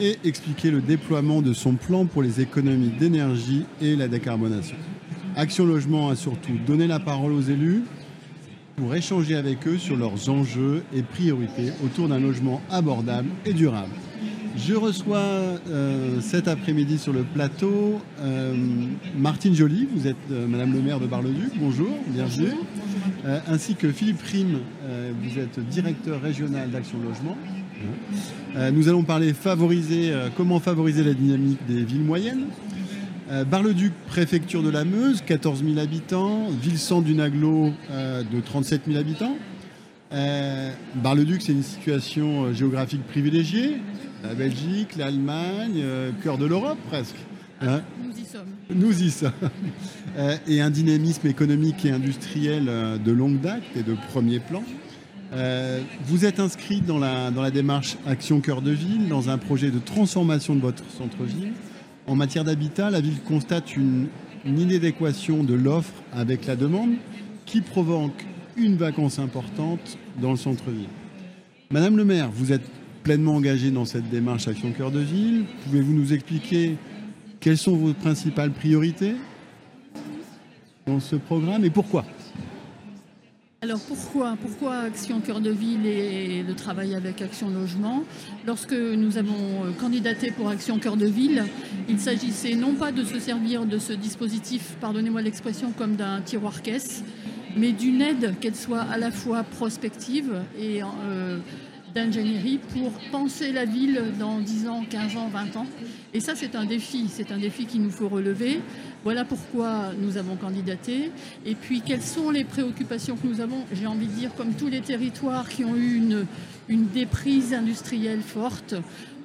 et expliquer le déploiement de son plan pour les économies d'énergie et la décarbonation. Action Logement a surtout donné la parole aux élus pour échanger avec eux sur leurs enjeux et priorités autour d'un logement abordable et durable. Je reçois euh, cet après-midi sur le plateau euh, Martine Joly, vous êtes euh, Madame le maire de Bar-le-Duc, bonjour, bienvenue, ainsi que Philippe Rime, vous êtes directeur régional d'Action Logement. Euh, nous allons parler favoriser, euh, comment favoriser la dynamique des villes moyennes. Euh, Bar-le-Duc, préfecture de la Meuse, 14 000 habitants. Ville-centre d'une aglo de 37 000 habitants. Bar-le-Duc, c'est une situation géographique privilégiée. La Belgique, l'Allemagne, cœur de l'Europe presque. Hein nous y sommes. Nous y sommes. et un dynamisme économique et industriel de longue date et de premier plan. Euh, vous êtes inscrit dans la, dans la démarche Action Cœur de Ville, dans un projet de transformation de votre centre-ville. En matière d'habitat, la ville constate une, une inadéquation de l'offre avec la demande qui provoque une vacance importante dans le centre-ville. Madame le maire, vous êtes pleinement engagée dans cette démarche Action Cœur de Ville. Pouvez-vous nous expliquer quelles sont vos principales priorités dans ce programme et pourquoi? Alors pourquoi Pourquoi Action Cœur de Ville et le travail avec Action Logement? Lorsque nous avons euh, candidaté pour Action Cœur de Ville, il s'agissait non pas de se servir de ce dispositif, pardonnez-moi l'expression, comme d'un tiroir caisse, mais d'une aide qu'elle soit à la fois prospective et euh, d'ingénierie pour penser la ville dans 10 ans, 15 ans, 20 ans. Et ça, c'est un défi, c'est un défi qu'il nous faut relever. Voilà pourquoi nous avons candidaté. Et puis, quelles sont les préoccupations que nous avons? J'ai envie de dire, comme tous les territoires qui ont eu une, une déprise industrielle forte,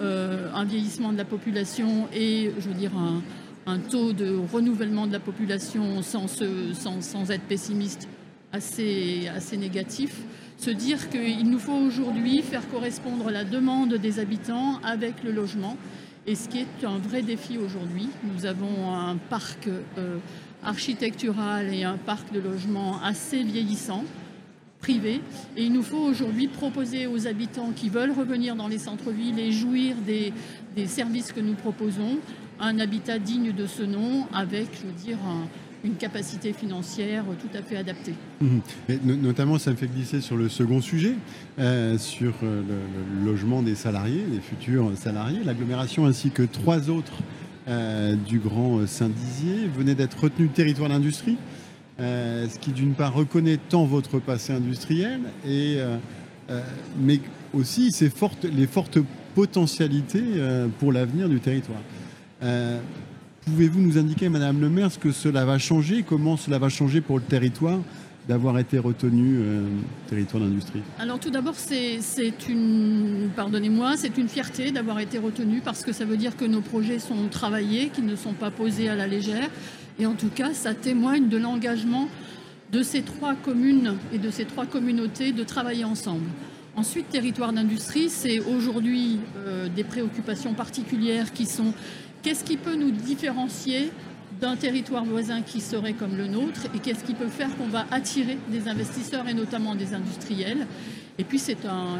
euh, un vieillissement de la population et, je veux dire, un, taux de renouvellement de la population sans, sans, sans être pessimiste assez, assez négatif se dire qu'il nous faut aujourd'hui faire correspondre la demande des habitants avec le logement, et ce qui est un vrai défi aujourd'hui. Nous avons un parc euh, architectural et un parc de logement assez vieillissant, privé, et il nous faut aujourd'hui proposer aux habitants qui veulent revenir dans les centres-villes et jouir des, des services que nous proposons un habitat digne de ce nom avec, je veux dire, un, une capacité financière tout à fait adaptée. Mhm. notamment, ça me fait glisser sur le second sujet, euh, sur euh, le, logement des salariés, des futurs salariés. L'agglomération ainsi que trois autres euh, du Grand Saint-Dizier venaient d'être retenus territoire d'industrie, ce qui d'une part reconnaît tant votre passé industriel, et, mais aussi fortes, les fortes potentialités pour l'avenir du territoire. Pouvez-vous nous indiquer, Madame le maire, ce que cela va changer, comment cela va changer pour le territoire d'avoir été retenu euh, territoire d'industrie? Alors tout d'abord, c'est une, pardonnez-moi, c'est une fierté d'avoir été retenu parce que ça veut dire que nos projets sont travaillés, qu'ils ne sont pas posés à la légère. Et en tout cas, ça témoigne de l'engagement de ces trois communes et de ces trois communautés de travailler ensemble. Ensuite, territoire d'industrie, c'est aujourd'hui euh, des préoccupations particulières qui sont Qu'est-ce qui peut nous différencier d'un territoire voisin qui serait comme le nôtre et qu'est-ce qui peut faire qu'on va attirer des investisseurs et notamment des industriels? Et puis c'est un,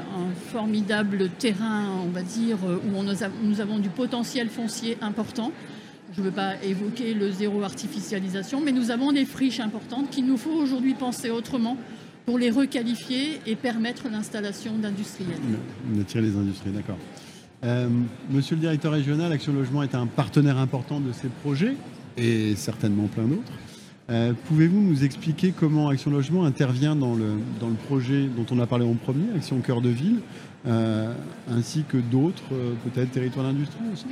formidable terrain, on va dire, où nous avons du potentiel foncier important. Je ne veux pas évoquer le zéro artificialisation, mais nous avons des friches importantes qu'il nous faut aujourd'hui penser autrement pour les requalifier et permettre l'installation d'industriels. Attirer les industries, d'accord. Euh, monsieur le directeur régional, Action Logement est un partenaire important de ces projets et certainement plein d'autres. Euh, pouvez-vous nous expliquer comment Action Logement intervient dans le, dans le projet dont on a parlé en premier, Action Cœur de Ville, euh, ainsi que d'autres, peut-être territoires d'industrie aussi?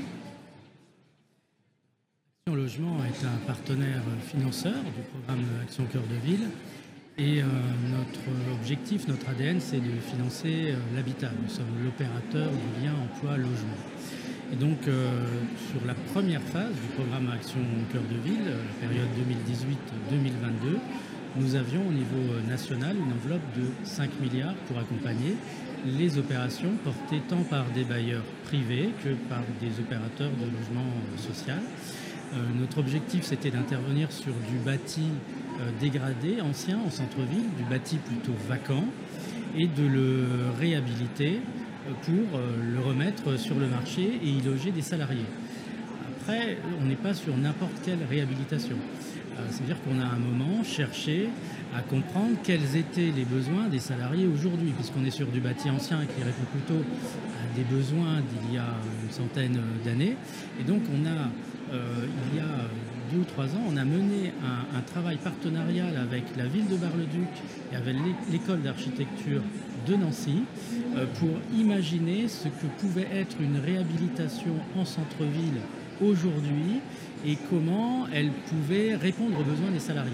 Action Logement est un partenaire financeur du programme Action Cœur de Ville et euh, notre objectif, notre ADN, c'est de financer euh, l'habitat. Nous sommes l'opérateur du lien emploi-logement. Et donc, sur la première phase du programme Action Cœur de Ville, la période 2018-2022, nous avions au niveau national une enveloppe de 5 milliards pour accompagner les opérations portées tant par des bailleurs privés que par des opérateurs de logement social. Euh, notre objectif, c'était d'intervenir sur du bâti euh, dégradé, ancien, en centre-ville, du bâti plutôt vacant, et de le réhabiliter euh, pour le remettre sur le marché et y loger des salariés. Après, on n'est pas sur n'importe quelle réhabilitation. C'est-à-dire qu'on a un moment cherché à comprendre quels étaient les besoins des salariés aujourd'hui, puisqu'on est sur du bâti ancien qui répond plutôt à des besoins d'il y a une centaine d'années. Et donc on a, euh, il y a deux ou trois ans, on a mené un, travail partenarial avec la ville de Bar-le-Duc et avec l'école d'architecture de Nancy euh, pour imaginer ce que pouvait être une réhabilitation en centre-ville aujourd'hui et comment elle pouvait répondre aux besoins des salariés.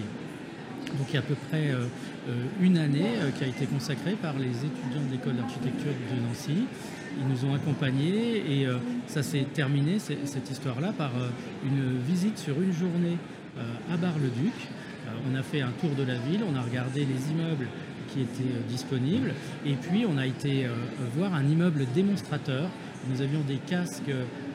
Donc il y a à peu près euh, euh, une année qui a été consacrée par les étudiants de l'école d'architecture de Nancy. Ils nous ont accompagnés et ça s'est terminé, cette histoire-là, par une visite sur une journée à Bar-le-Duc. On a fait un tour de la ville, on a regardé les immeubles qui étaient disponibles et puis on a été voir un immeuble démonstrateur. Nous avions des casques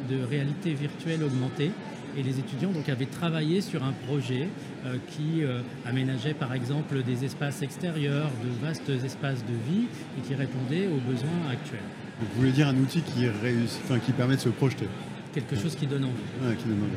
de réalité virtuelle augmentée et les étudiants donc, avaient travaillé sur un projet euh, qui euh, aménageait par exemple des espaces extérieurs, de vastes espaces de vie et qui répondait aux besoins actuels. Vous voulez dire un outil qui, qui permet de se projeter Quelque chose qui donne envie. qui donne envie.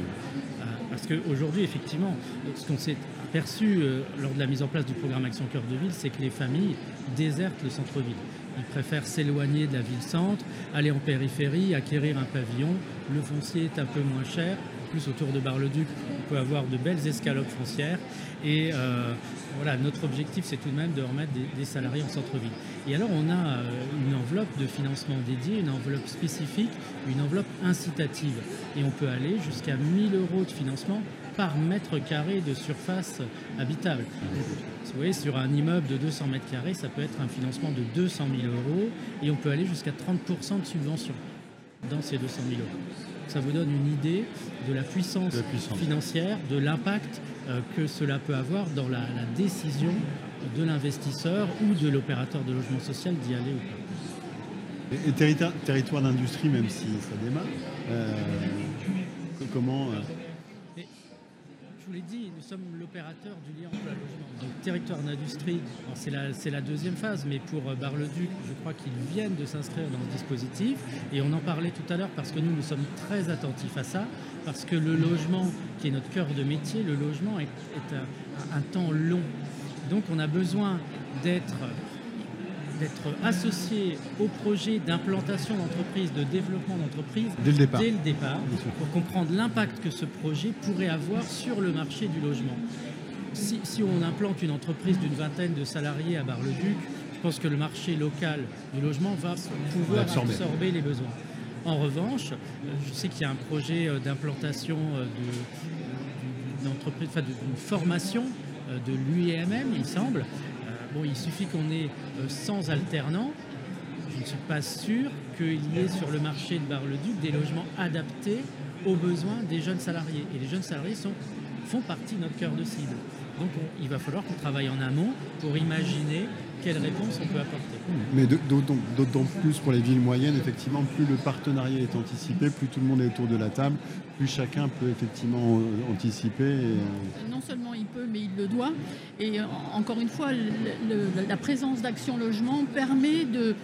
Euh, parce qu'aujourd'hui, effectivement, ce qu'on s'est aperçu lors de la mise en place du programme Action Cœur de Ville, c'est que les familles désertent le centre-ville. Ils préfèrent s'éloigner de la ville-centre, aller en périphérie, acquérir un pavillon. Le foncier est un peu moins cher plus autour de Bar-le-Duc, on peut avoir de belles escalopes foncières. Et euh, voilà, notre objectif, c'est tout de même de remettre des, salariés en centre-ville. Et alors, on a euh, une enveloppe de financement dédiée, une enveloppe spécifique, une enveloppe incitative. Et on peut aller jusqu'à 1000 euros de financement par mètre carré de surface habitable. Vous voyez, sur un immeuble de 200 mètres carrés, ça peut être un financement de 200 000 euros et on peut aller jusqu'à 30% de subvention dans ces 200 000 euros ça vous donne une idée de la puissance, financière, de l'impact euh, que cela peut avoir dans la, décision de l'investisseur ou de l'opérateur de logement social d'y aller ou pas. Et, territoire, territoire d'industrie, même si ça démarre, euh, comment euh, vous l'ai dit, nous sommes l'opérateur du lien emploi-logement. Donc territoire d'industrie, c'est la, la, deuxième phase, mais pour euh, Bar-le-Duc, je crois qu'ils viennent de s'inscrire dans ce dispositif. Et on en parlait tout à l'heure parce que nous, nous sommes très attentifs à ça, parce que le logement, qui est notre cœur de métier, le logement est, un temps long. Donc on a besoin d'être d'être associé au projet d'implantation d'entreprise, de développement d'entreprise dès le départ, dès le départ pour comprendre l'impact que ce projet pourrait avoir sur le marché du logement. Si, on implante une entreprise d'une vingtaine de salariés à Bar-le-Duc, je pense que le marché local du logement va pouvoir absorber. les besoins. En revanche, je sais qu'il y a un projet euh, d'implantation euh, d'une formation euh, de l'UIMM, il semble, Bon, il suffit qu'on ait 100 euh, alternants. Je ne suis pas sûr qu'il y ait sur le marché de Bar-le-Duc des logements adaptés aux besoins des jeunes salariés. Et les jeunes salariés font partie de notre cœur de cible. Donc il va falloir qu'on travaille en amont pour imaginer quelles réponses on peut apporter. Mais d'autant plus pour les villes moyennes, effectivement, plus le partenariat est anticipé, plus tout le monde est autour de la table, plus chacun peut effectivement euh, anticiper. Euh, non seulement il peut, mais il le doit. Et encore une fois, la présence d'Action Logement permet de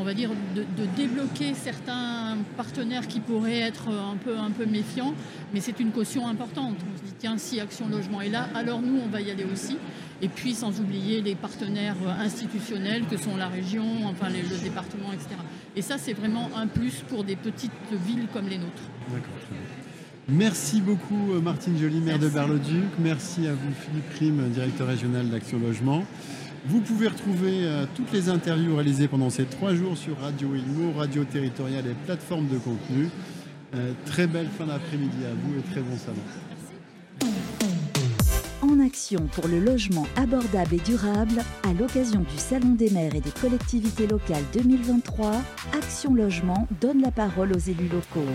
on va dire, de, débloquer certains partenaires qui pourraient être un peu, un peu méfiants, mais c'est une caution importante. On se dit, tiens, si Action Logement est là, alors nous, on va y aller aussi. Et puis, sans oublier les partenaires institutionnels que sont la région, enfin le département, etc. Et ça, c'est vraiment un plus pour des petites villes comme les nôtres. D'accord. Merci beaucoup euh, Martine Joly, maire de Bar-le-Duc. Merci à vous Philippe Rime, directeur régional d'Action Logement. Vous pouvez retrouver euh, toutes les interviews réalisées pendant ces trois jours sur Radio Ilmo, Radio Territoriale et plateformes de contenu. Euh, très belle fin d'après-midi à vous et très bon salon. action pour le logement abordable et durable à l'occasion du Salon des maires et des collectivités locales 2023, Action Logement donne la parole aux élus locaux.